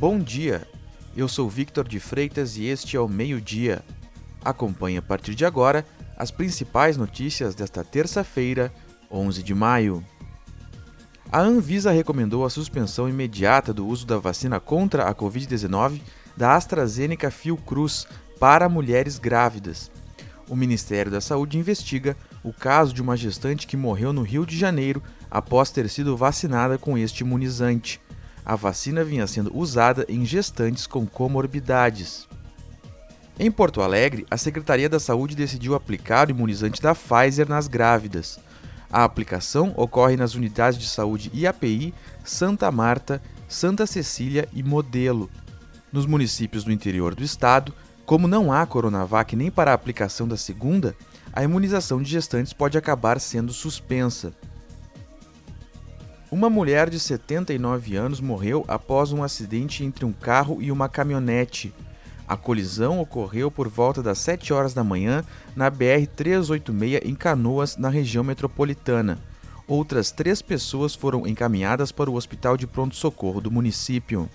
Bom dia, eu sou Victor de Freitas e este é o Meio Dia. Acompanhe a partir de agora as principais notícias desta terça-feira, 11 de maio. A Anvisa recomendou a suspensão imediata do uso da vacina contra a Covid-19 da AstraZeneca Fiocruz para mulheres grávidas. O Ministério da Saúde investiga o caso de uma gestante que morreu no Rio de Janeiro após ter sido vacinada com este imunizante. A vacina vinha sendo usada em gestantes com comorbidades. Em Porto Alegre, a Secretaria da Saúde decidiu aplicar o imunizante da Pfizer nas grávidas. A aplicação ocorre nas unidades de saúde IAPI, Santa Marta, Santa Cecília e Modelo. Nos municípios do interior do estado, como não há Coronavac nem para a aplicação da segunda, a imunização de gestantes pode acabar sendo suspensa. Uma mulher de 79 anos morreu após um acidente entre um carro e uma caminhonete. A colisão ocorreu por volta das 7 horas da manhã na BR-386 em Canoas, na região metropolitana. Outras três pessoas foram encaminhadas para o hospital de pronto-socorro do município.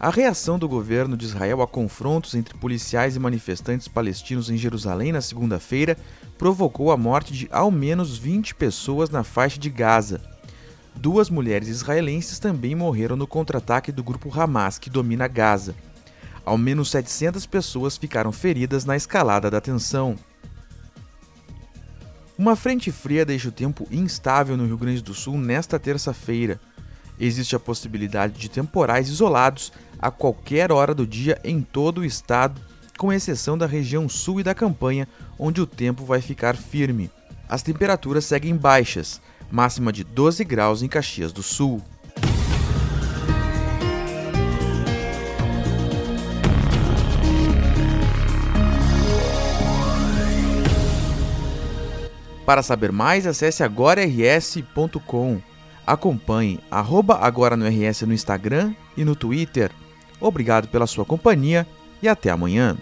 A reação do governo de Israel a confrontos entre policiais e manifestantes palestinos em Jerusalém na segunda-feira provocou a morte de ao menos 20 pessoas na faixa de Gaza. Duas mulheres israelenses também morreram no contra-ataque do grupo Hamas, que domina Gaza. Ao menos 700 pessoas ficaram feridas na escalada da tensão. Uma frente fria deixa o tempo instável no Rio Grande do Sul nesta terça-feira. Existe a possibilidade de temporais isolados a qualquer hora do dia em todo o estado, com exceção da região sul e da campanha, onde o tempo vai ficar firme. As temperaturas seguem baixas, máxima de 12 graus em Caxias do Sul. Para saber mais, acesse agorars.com. Acompanhe arroba agora no RS no Instagram e no Twitter. Obrigado pela sua companhia e até amanhã.